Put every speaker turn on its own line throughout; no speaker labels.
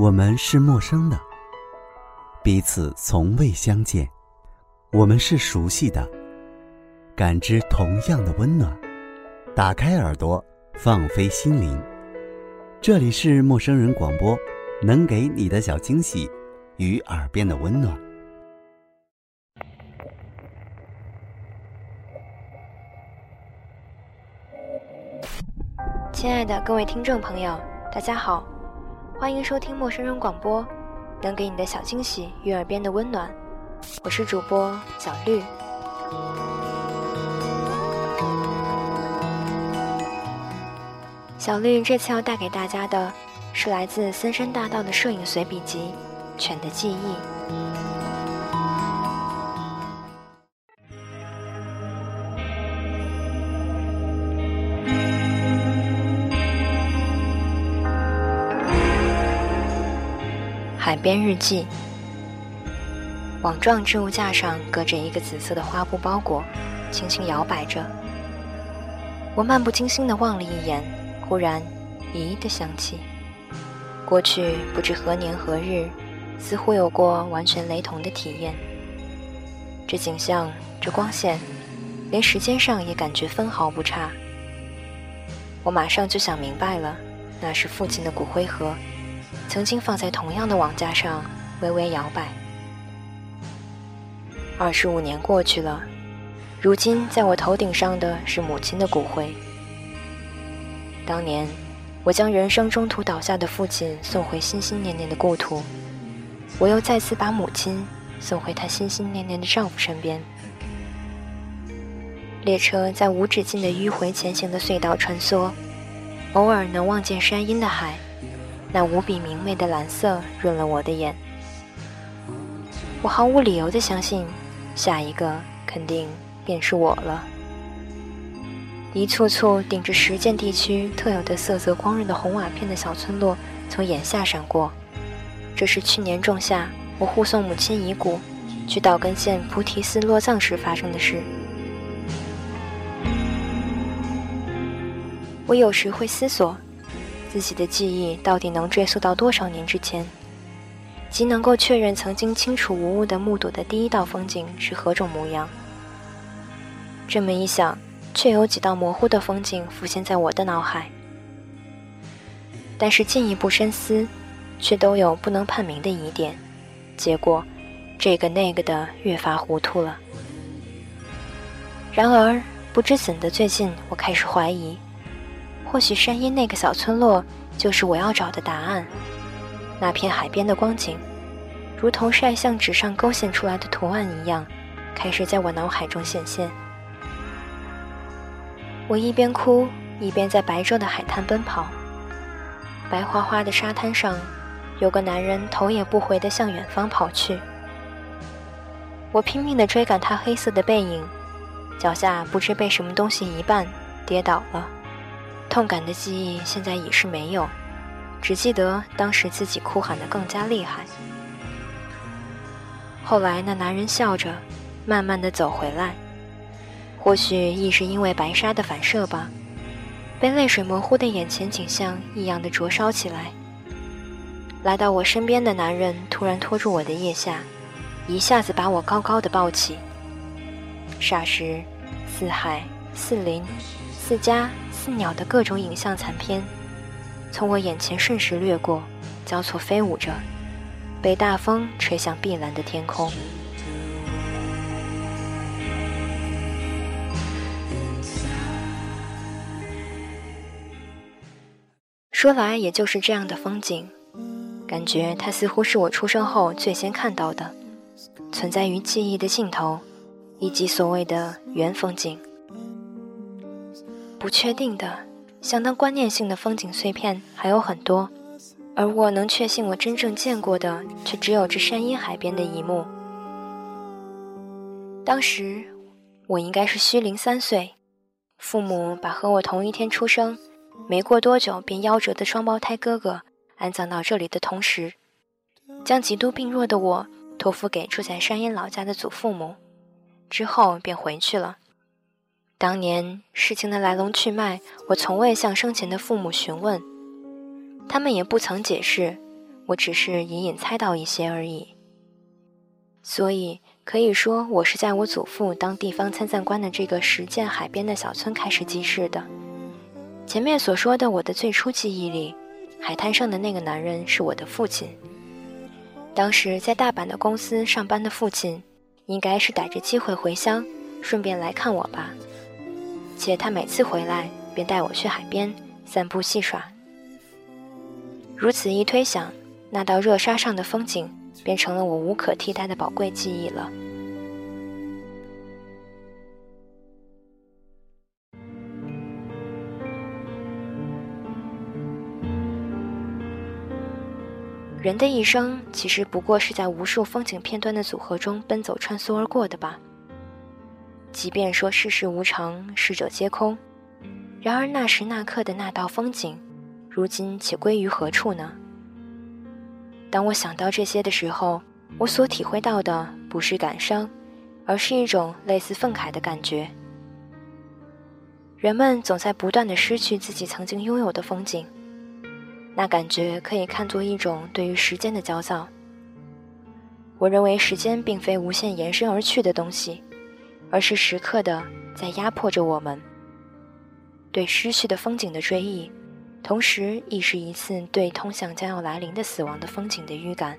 我们是陌生的，彼此从未相见；我们是熟悉的，感知同样的温暖。打开耳朵，放飞心灵，这里是陌生人广播，能给你的小惊喜与耳边的温暖。
亲爱的各位听众朋友，大家好，欢迎收听陌生人广播，能给你的小惊喜与耳边的温暖。我是主播小绿。小绿这次要带给大家的是来自森山大道的摄影随笔集《犬的记忆》。海边日记。网状置物架上搁着一个紫色的花布包裹，轻轻摇摆着。我漫不经心地望了一眼，忽然，咦的想起，过去不知何年何日，似乎有过完全雷同的体验。这景象，这光线，连时间上也感觉分毫不差。我马上就想明白了，那是父亲的骨灰盒。曾经放在同样的网架上，微微摇摆。二十五年过去了，如今在我头顶上的是母亲的骨灰。当年，我将人生中途倒下的父亲送回心心念念的故土，我又再次把母亲送回她心心念念的丈夫身边。列车在无止境的迂回前行的隧道穿梭，偶尔能望见山阴的海。那无比明媚的蓝色润了我的眼，我毫无理由的相信，下一个肯定便是我了。一簇簇顶着实践地区特有的色泽光润的红瓦片的小村落从眼下闪过，这是去年仲夏我护送母亲遗骨去岛根县菩提寺落葬时发生的事。我有时会思索。自己的记忆到底能追溯到多少年之前？即能够确认曾经清楚无误地目睹的第一道风景是何种模样？这么一想，却有几道模糊的风景浮现在我的脑海。但是进一步深思，却都有不能判明的疑点。结果，这个那个的越发糊涂了。然而，不知怎的，最近我开始怀疑。或许山阴那个小村落就是我要找的答案。那片海边的光景，如同晒相纸上勾线出来的图案一样，开始在我脑海中显现。我一边哭，一边在白昼的海滩奔跑。白花花的沙滩上，有个男人头也不回地向远方跑去。我拼命地追赶他黑色的背影，脚下不知被什么东西一绊，跌倒了。痛感的记忆现在已是没有，只记得当时自己哭喊得更加厉害。后来那男人笑着，慢慢的走回来，或许亦是因为白纱的反射吧，被泪水模糊的眼前景象异样的灼烧起来。来到我身边的男人突然拖住我的腋下，一下子把我高高的抱起。霎时，四海、四邻、四家。似鸟的各种影像残片，从我眼前瞬时掠过，交错飞舞着，被大风吹向碧蓝的天空。说来也就是这样的风景，感觉它似乎是我出生后最先看到的，存在于记忆的尽头，以及所谓的原风景。不确定的、相当观念性的风景碎片还有很多，而我能确信我真正见过的，却只有这山阴海边的一幕。当时我应该是虚龄三岁，父母把和我同一天出生、没过多久便夭折的双胞胎哥哥安葬到这里的同时，将极度病弱的我托付给住在山阴老家的祖父母，之后便回去了。当年事情的来龙去脉，我从未向生前的父母询问，他们也不曾解释我只是隐隐猜到一些而已。所以可以说，我是在我祖父当地方参赞官的这个石涧海边的小村开始记事的。前面所说的我的最初记忆里，海滩上的那个男人是我的父亲。当时在大阪的公司上班的父亲，应该是逮着机会回乡，顺便来看我吧。且他每次回来便带我去海边散步戏耍。如此一推想，那道热沙上的风景便成了我无可替代的宝贵记忆了。人的一生其实不过是在无数风景片段的组合中奔走穿梭而过的吧。即便说世事无常，逝者皆空，然而那时那刻的那道风景，如今且归于何处呢？当我想到这些的时候，我所体会到的不是感伤，而是一种类似愤慨的感觉。人们总在不断的失去自己曾经拥有的风景。那感觉可以看作一种对于时间的焦躁。我认为时间并非无限延伸而去的东西，而是时刻的在压迫着我们。对失去的风景的追忆，同时亦是一次对通向将要来临的死亡的风景的预感。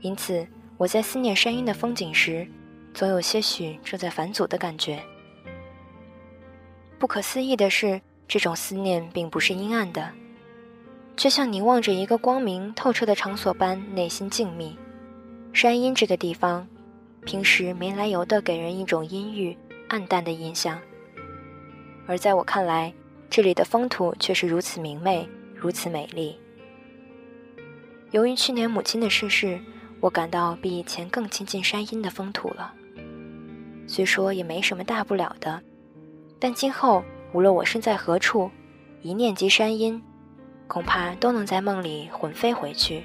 因此，我在思念山阴的风景时，总有些许正在返祖的感觉。不可思议的是，这种思念并不是阴暗的。却像凝望着一个光明透彻的场所般，内心静谧。山阴这个地方，平时没来由的给人一种阴郁、暗淡的印象，而在我看来，这里的风土却是如此明媚，如此美丽。由于去年母亲的逝世，我感到比以前更亲近山阴的风土了。虽说也没什么大不了的，但今后无论我身在何处，一念及山阴。恐怕都能在梦里魂飞回去。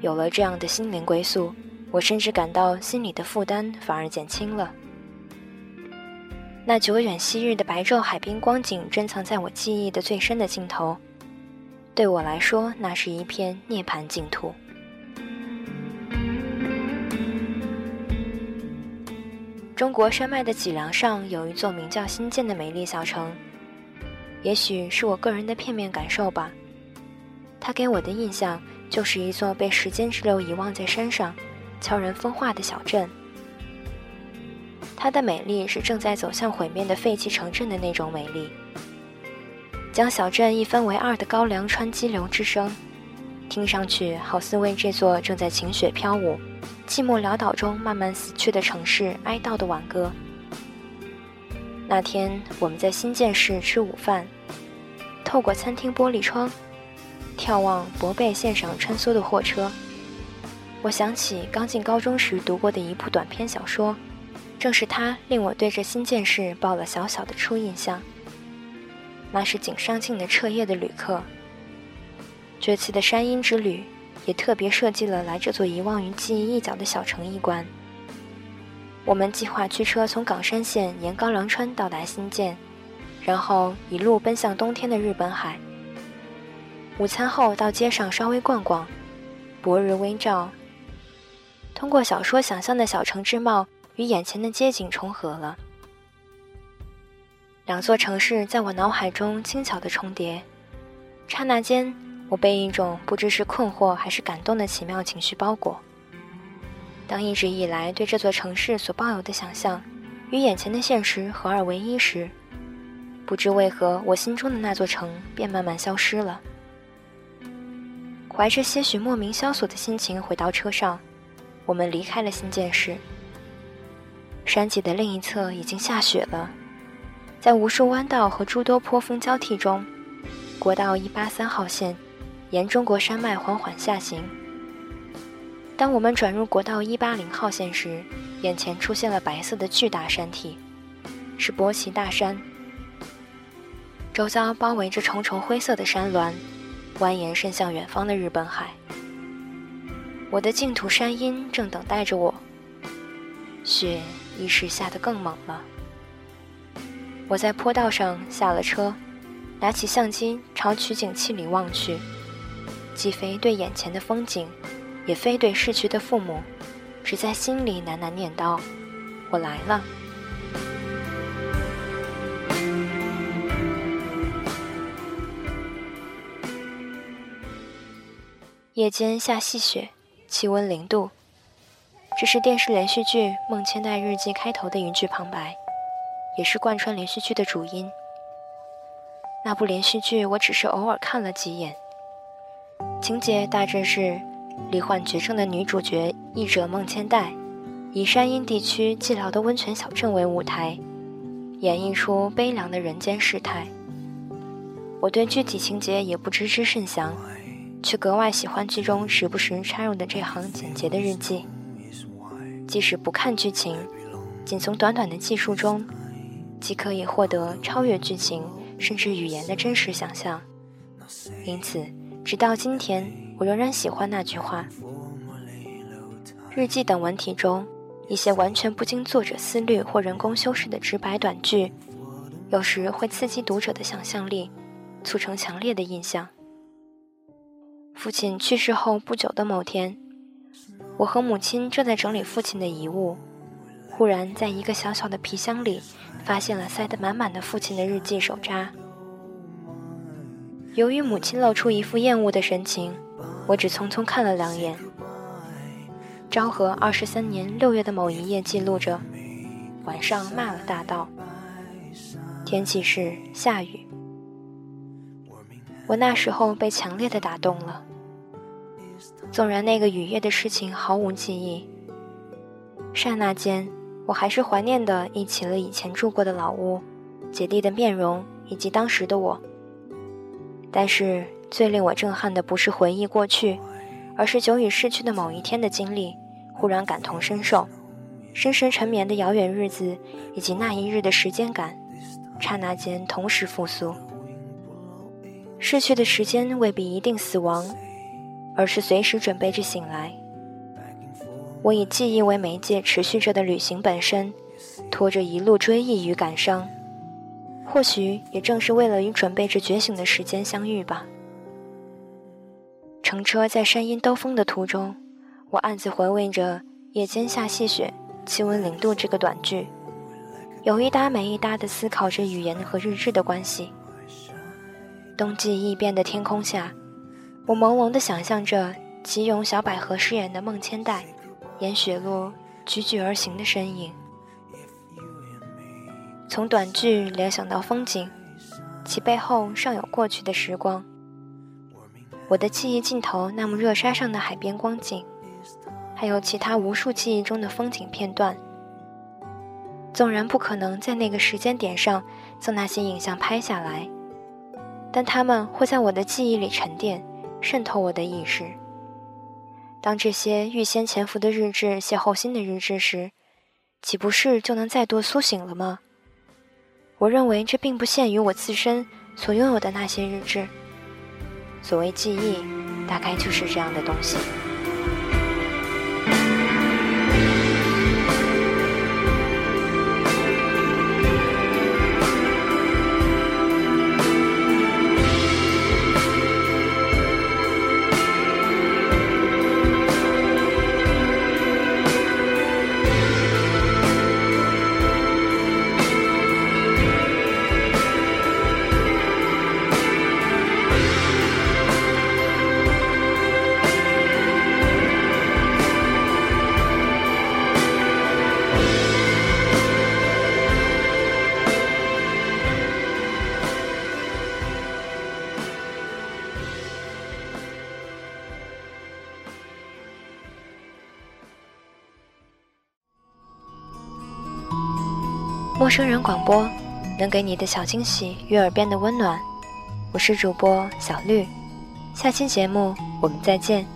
有了这样的心灵归宿，我甚至感到心里的负担反而减轻了。那久远昔日的白昼海滨光景，珍藏在我记忆的最深的尽头。对我来说，那是一片涅槃净土。中国山脉的脊梁上有一座名叫新建的美丽小城。也许是我个人的片面感受吧，它给我的印象就是一座被时间之流遗忘在山上、悄然风化的小镇。它的美丽是正在走向毁灭的废弃城镇的那种美丽。将小镇一分为二的高梁川激流之声，听上去好似为这座正在晴雪飘舞、寂寞潦倒中慢慢死去的城市哀悼的挽歌。那天我们在新建市吃午饭，透过餐厅玻璃窗，眺望博贝线上穿梭的货车。我想起刚进高中时读过的一部短篇小说，正是它令我对这新建市抱了小小的初印象。那是井上庆的彻夜的旅客。这次的山阴之旅，也特别设计了来这座遗忘于记忆一角的小城一关。我们计划驱车从冈山县沿高梁川到达新建，然后一路奔向冬天的日本海。午餐后到街上稍微逛逛，薄日微照，通过小说想象的小城之貌与眼前的街景重合了。两座城市在我脑海中轻巧的重叠，刹那间，我被一种不知是困惑还是感动的奇妙情绪包裹。当一直以来对这座城市所抱有的想象，与眼前的现实合二为一时，不知为何，我心中的那座城便慢慢消失了。怀着些许莫名萧索的心情回到车上，我们离开了新建市。山脊的另一侧已经下雪了，在无数弯道和诸多坡峰交替中，国道一八三号线沿中国山脉缓缓下行。当我们转入国道一八零号线时，眼前出现了白色的巨大山体，是博奇大山。周遭包围着重重灰色的山峦，蜿蜒伸向远方的日本海。我的净土山阴正等待着我。雪一时下得更猛了。我在坡道上下了车，拿起相机朝取景器里望去。既非对眼前的风景，也非对逝去的父母，只在心里喃喃念叨：“我来了。”夜间下细雪，气温零度。这是电视连续剧《孟千代日记》开头的一句旁白，也是贯穿连续剧的主音。那部连续剧我只是偶尔看了几眼，情节大致是：罹患绝症的女主角译者孟千代，以山阴地区寂寥的温泉小镇为舞台，演绎出悲凉的人间世态。我对具体情节也不知之甚详。却格外喜欢剧中时不时插入的这行简洁的日记。即使不看剧情，仅从短短的记述中，即可以获得超越剧情甚至语言的真实想象。因此，直到今天，我仍然喜欢那句话：日记等文体中，一些完全不经作者思虑或人工修饰的直白短句，有时会刺激读者的想象力，促成强烈的印象。父亲去世后不久的某天，我和母亲正在整理父亲的遗物，忽然在一个小小的皮箱里发现了塞得满满的父亲的日记手札。由于母亲露出一副厌恶的神情，我只匆匆看了两眼。昭和二十三年六月的某一页记录着：晚上骂了大道，天气是下雨。我那时候被强烈的打动了。纵然那个雨夜的事情毫无记忆，刹那间，我还是怀念的忆起了以前住过的老屋、姐弟的面容以及当时的我。但是最令我震撼的不是回忆过去，而是久已逝去的某一天的经历，忽然感同身受，深深沉眠的遥远日子以及那一日的时间感，刹那间同时复苏。逝去的时间未必一定死亡，而是随时准备着醒来。我以记忆为媒介持续着的旅行本身，拖着一路追忆与感伤，或许也正是为了与准备着觉醒的时间相遇吧。乘车在山阴兜风的途中，我暗自回味着“夜间下细雪，气温零度”这个短句，有一搭没一搭地思考着语言和日志的关系。冬季异变的天空下，我朦胧地想象着吉永小百合饰演的孟千代沿雪路踽踽而行的身影。从短句联想到风景，其背后尚有过去的时光。我的记忆尽头，那幕热沙上的海边光景，还有其他无数记忆中的风景片段。纵然不可能在那个时间点上将那些影像拍下来。但它们会在我的记忆里沉淀，渗透我的意识。当这些预先潜伏的日志邂逅新的日志时，岂不是就能再度苏醒了吗？我认为这并不限于我自身所拥有的那些日志。所谓记忆，大概就是这样的东西。生人广播，能给你的小惊喜与耳边的温暖。我是主播小绿，下期节目我们再见。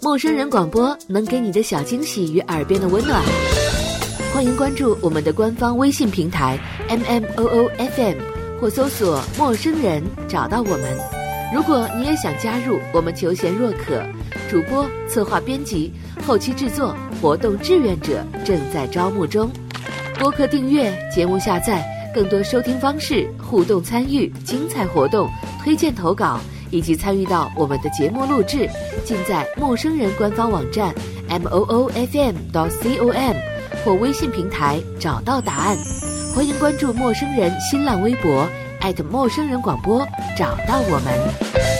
陌生人广播能给你的小惊喜与耳边的温暖，欢迎关注我们的官方微信平台 M M O O F M 或搜索“陌生人”找到我们。如果你也想加入，我们求贤若渴，主播、策划、编辑、后期制作、活动志愿者正在招募中。播客订阅、节目下载更多收听方式、互动参与、精彩活动、推荐投稿以及参与到我们的节目录制，尽在陌生人官方网站 m o o f m 到 c o m 或微信平台找到答案。欢迎关注陌生人新浪微博艾特陌生人广播，找到我们。